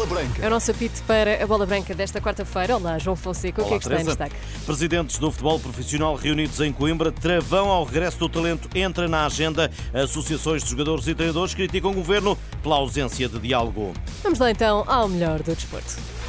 Bola Branca. É o nosso apito para a Bola Branca desta quarta-feira. Olá, João Fonseca, o que é que está em destaque? Presidentes do futebol profissional reunidos em Coimbra, travão ao regresso do talento entra na agenda. Associações de jogadores e treinadores criticam o governo pela ausência de diálogo. Vamos lá então ao melhor do desporto.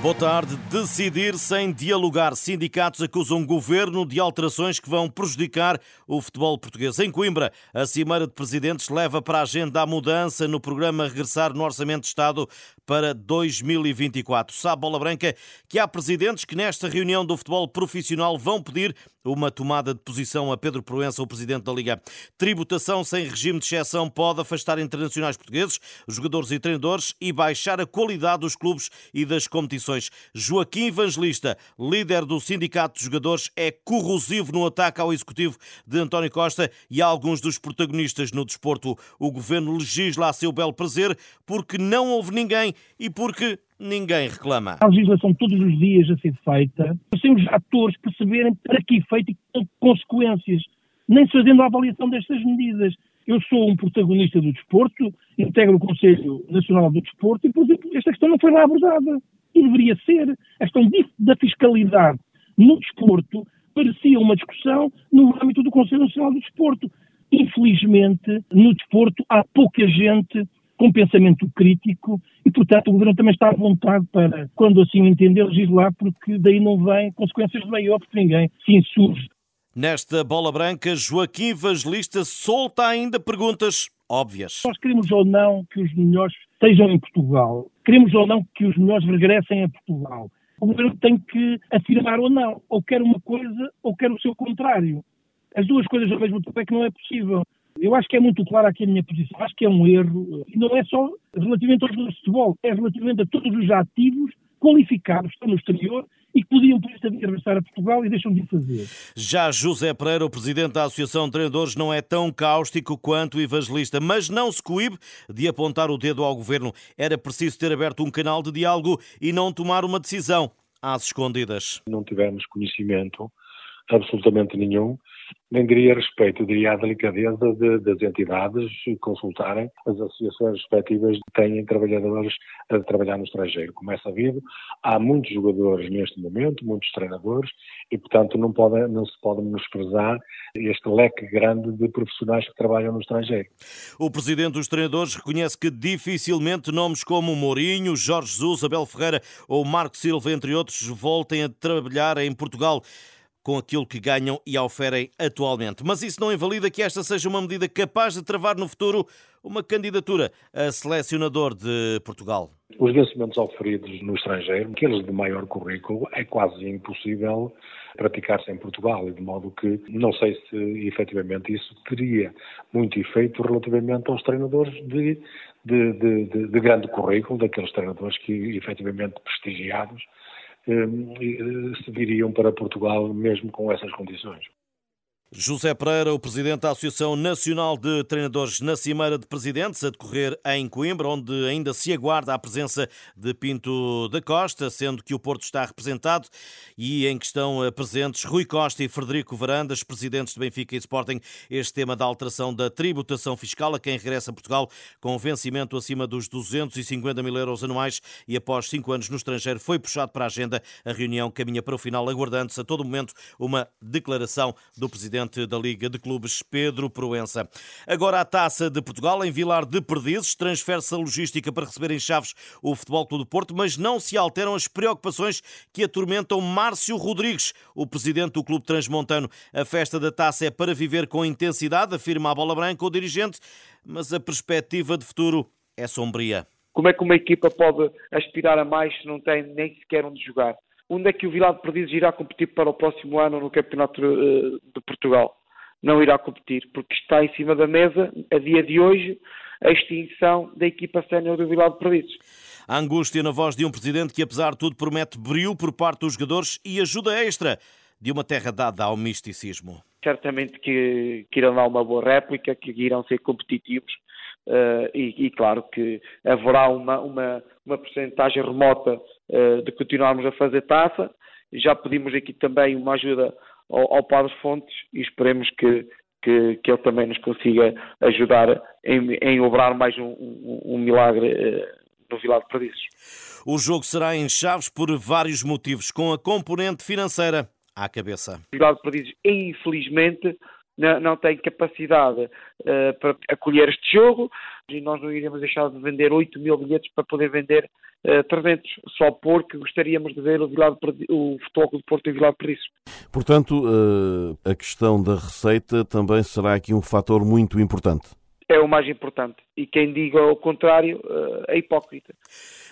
Boa tarde. Decidir sem dialogar. Sindicatos acusam o governo de alterações que vão prejudicar o futebol português. Em Coimbra, a Cimeira de Presidentes leva para a agenda a mudança no programa Regressar no Orçamento de Estado para 2024. Sabe, Bola Branca, que há presidentes que nesta reunião do futebol profissional vão pedir uma tomada de posição a Pedro Proença, o presidente da Liga. Tributação sem regime de exceção pode afastar internacionais portugueses, jogadores e treinadores e baixar a qualidade dos clubes e das competições. Joaquim Evangelista, líder do Sindicato de Jogadores, é corrosivo no ataque ao executivo de António Costa e a alguns dos protagonistas no desporto. O governo legisla a seu belo prazer porque não houve ninguém e porque ninguém reclama. A legislação todos os dias a ser feita, sem os atores perceberem para que efeito e com consequências, nem se fazendo a avaliação destas medidas. Eu sou um protagonista do desporto, integro o Conselho Nacional do Desporto e, por exemplo, esta questão não foi lá abordada. E deveria ser. A questão da fiscalidade no desporto parecia uma discussão no âmbito do Conselho Nacional do Desporto. Infelizmente, no desporto há pouca gente com pensamento crítico e, portanto, o Governo também está à vontade para, quando assim entender, legislar, porque daí não vem consequências de maior, porque ninguém se insurge. Nesta bola branca, Joaquim Evangelista solta ainda perguntas óbvias. Nós queremos ou não que os melhores estejam em Portugal, queremos ou não que os melhores regressem a Portugal. O governo tem que afirmar ou não, ou quer uma coisa ou quer o seu contrário. As duas coisas ao mesmo tempo é que não é possível. Eu acho que é muito clara aqui a minha posição. Acho que é um erro. E não é só relativamente aos jogadores de futebol, é relativamente a todos os ativos qualificados que estão no exterior e que podiam, por isso, regressar a Portugal e deixam de o fazer. Já José Pereira, o presidente da Associação de Treinadores, não é tão cáustico quanto o evangelista, mas não se coíbe de apontar o dedo ao governo. Era preciso ter aberto um canal de diálogo e não tomar uma decisão às escondidas. Não tivemos conhecimento absolutamente nenhum nem diria respeito, diria a delicadeza de, das entidades consultarem as associações respectivas que têm trabalhadores a trabalhar no estrangeiro. Como é sabido, há muitos jogadores neste momento, muitos treinadores, e portanto não, pode, não se pode menosprezar este leque grande de profissionais que trabalham no estrangeiro. O presidente dos treinadores reconhece que dificilmente nomes como Mourinho, Jorge Jesus, Abel Ferreira ou Marco Silva, entre outros, voltem a trabalhar em Portugal com aquilo que ganham e oferem atualmente. Mas isso não invalida que esta seja uma medida capaz de travar no futuro uma candidatura a selecionador de Portugal. Os vencimentos oferidos no estrangeiro, aqueles de maior currículo, é quase impossível praticar-se em Portugal, e de modo que não sei se efetivamente isso teria muito efeito relativamente aos treinadores de, de, de, de grande currículo, daqueles treinadores que efetivamente prestigiados se viriam para Portugal mesmo com essas condições. José Pereira, o presidente da Associação Nacional de Treinadores na Cimeira de Presidentes, a decorrer em Coimbra, onde ainda se aguarda a presença de Pinto da Costa, sendo que o Porto está representado e em questão eh, presentes Rui Costa e Frederico Varandas, presidentes de Benfica e Sporting, este tema da alteração da tributação fiscal a quem regressa a Portugal com vencimento acima dos 250 mil euros anuais e após cinco anos no estrangeiro foi puxado para a agenda. A reunião caminha para o final, aguardando-se a todo momento uma declaração do presidente presidente da Liga de Clubes, Pedro Proença. Agora a Taça de Portugal, em Vilar de Perdizes, transfere-se a logística para receber em Chaves o Futebol Clube do Porto, mas não se alteram as preocupações que atormentam Márcio Rodrigues, o presidente do Clube Transmontano. A festa da Taça é para viver com intensidade, afirma a Bola Branca o dirigente, mas a perspectiva de futuro é sombria. Como é que uma equipa pode aspirar a mais se não tem nem sequer onde jogar? Onde é que o Vilar de Perdizes irá competir para o próximo ano no Campeonato eh, de Portugal? Não irá competir, porque está em cima da mesa, a dia de hoje, a extinção da equipa sénior do Vilar de Perdizes. A angústia na voz de um presidente que, apesar de tudo, promete brilho por parte dos jogadores e ajuda extra de uma terra dada ao misticismo. Certamente que, que irão dar uma boa réplica, que irão ser competitivos uh, e, e, claro que haverá uma, uma, uma porcentagem remota de continuarmos a fazer taça. Já pedimos aqui também uma ajuda ao, ao Padre Fontes e esperemos que, que, que ele também nos consiga ajudar em, em obrar mais um, um, um milagre uh, no Vilar de Perdizes. O jogo será em Chaves por vários motivos, com a componente financeira à cabeça. O Vilar de Perdizes, infelizmente, não, não tem capacidade uh, para acolher este jogo e nós não iremos deixar de vender 8 mil bilhetes para poder vender uh, eh, 300, só porque gostaríamos de ver o, Vilar de o Futebol do Porto em Vilar de Perdiço. Portanto, uh, a questão da receita também será aqui um fator muito importante. É o mais importante. E quem diga o contrário é hipócrita.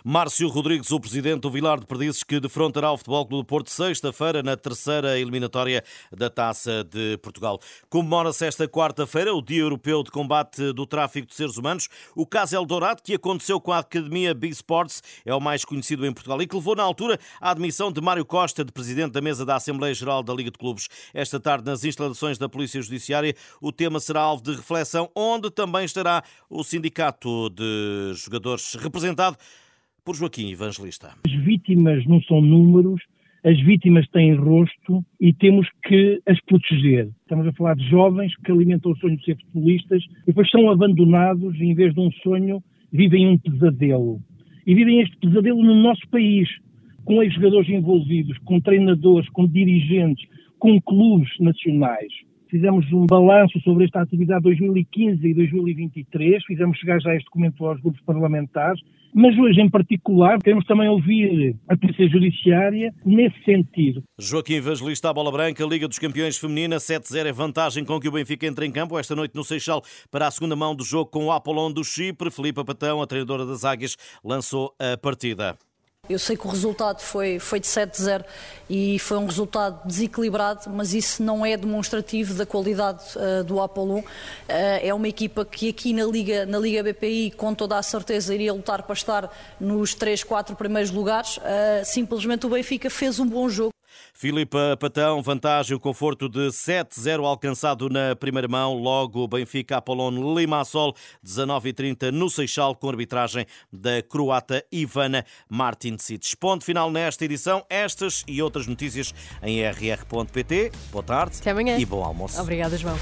Márcio Rodrigues, o presidente do Vilar de Perdizes, que defrontará o Futebol Clube do Porto sexta-feira na terceira eliminatória da Taça de Portugal. Comemora-se esta quarta-feira o Dia Europeu de Combate do Tráfico de Seres Humanos. O caso Eldorado, que aconteceu com a Academia Big Sports, é o mais conhecido em Portugal e que levou na altura à admissão de Mário Costa, de presidente da mesa da Assembleia Geral da Liga de Clubes. Esta tarde, nas instalações da Polícia Judiciária, o tema será alvo de reflexão, onde também estará o Sindicato de Jogadores representado por Joaquim Evangelista. As vítimas não são números, as vítimas têm rosto e temos que as proteger. Estamos a falar de jovens que alimentam o sonho de ser futebolistas e depois são abandonados e, em vez de um sonho, vivem um pesadelo. E vivem este pesadelo no nosso país, com ex-jogadores envolvidos, com treinadores, com dirigentes, com clubes nacionais. Fizemos um balanço sobre esta atividade 2015 e 2023, fizemos chegar já este documento aos grupos parlamentares mas hoje, em particular, queremos também ouvir a Polícia Judiciária nesse sentido. Joaquim Evangelista, a bola branca, Liga dos Campeões Feminina, 7-0 é vantagem com que o Benfica entra em campo esta noite no Seixal para a segunda mão do jogo com o Apollon do Chipre. Filipe Patão, a treinadora das Águias, lançou a partida. Eu sei que o resultado foi, foi de 7-0 e foi um resultado desequilibrado, mas isso não é demonstrativo da qualidade uh, do Apollon. Uh, é uma equipa que aqui na Liga, na Liga BPI, com toda a certeza, iria lutar para estar nos 3, 4 primeiros lugares. Uh, simplesmente o Benfica fez um bom jogo. Filipa Patão, vantagem, o conforto de 7-0 alcançado na primeira mão. Logo, Benfica Apolon Limassol, 19h30 no Seixal, com arbitragem da croata Ivana Martinsic. Ponto final nesta edição. Estas e outras notícias em rr.pt. Boa tarde Até amanhã. e bom almoço. Obrigada, João.